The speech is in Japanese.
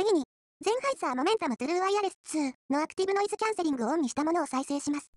次に、ゼンハイザーモメンタムトゥルーワイヤレス2のアクティブノイズキャンセリングをオンにしたものを再生します。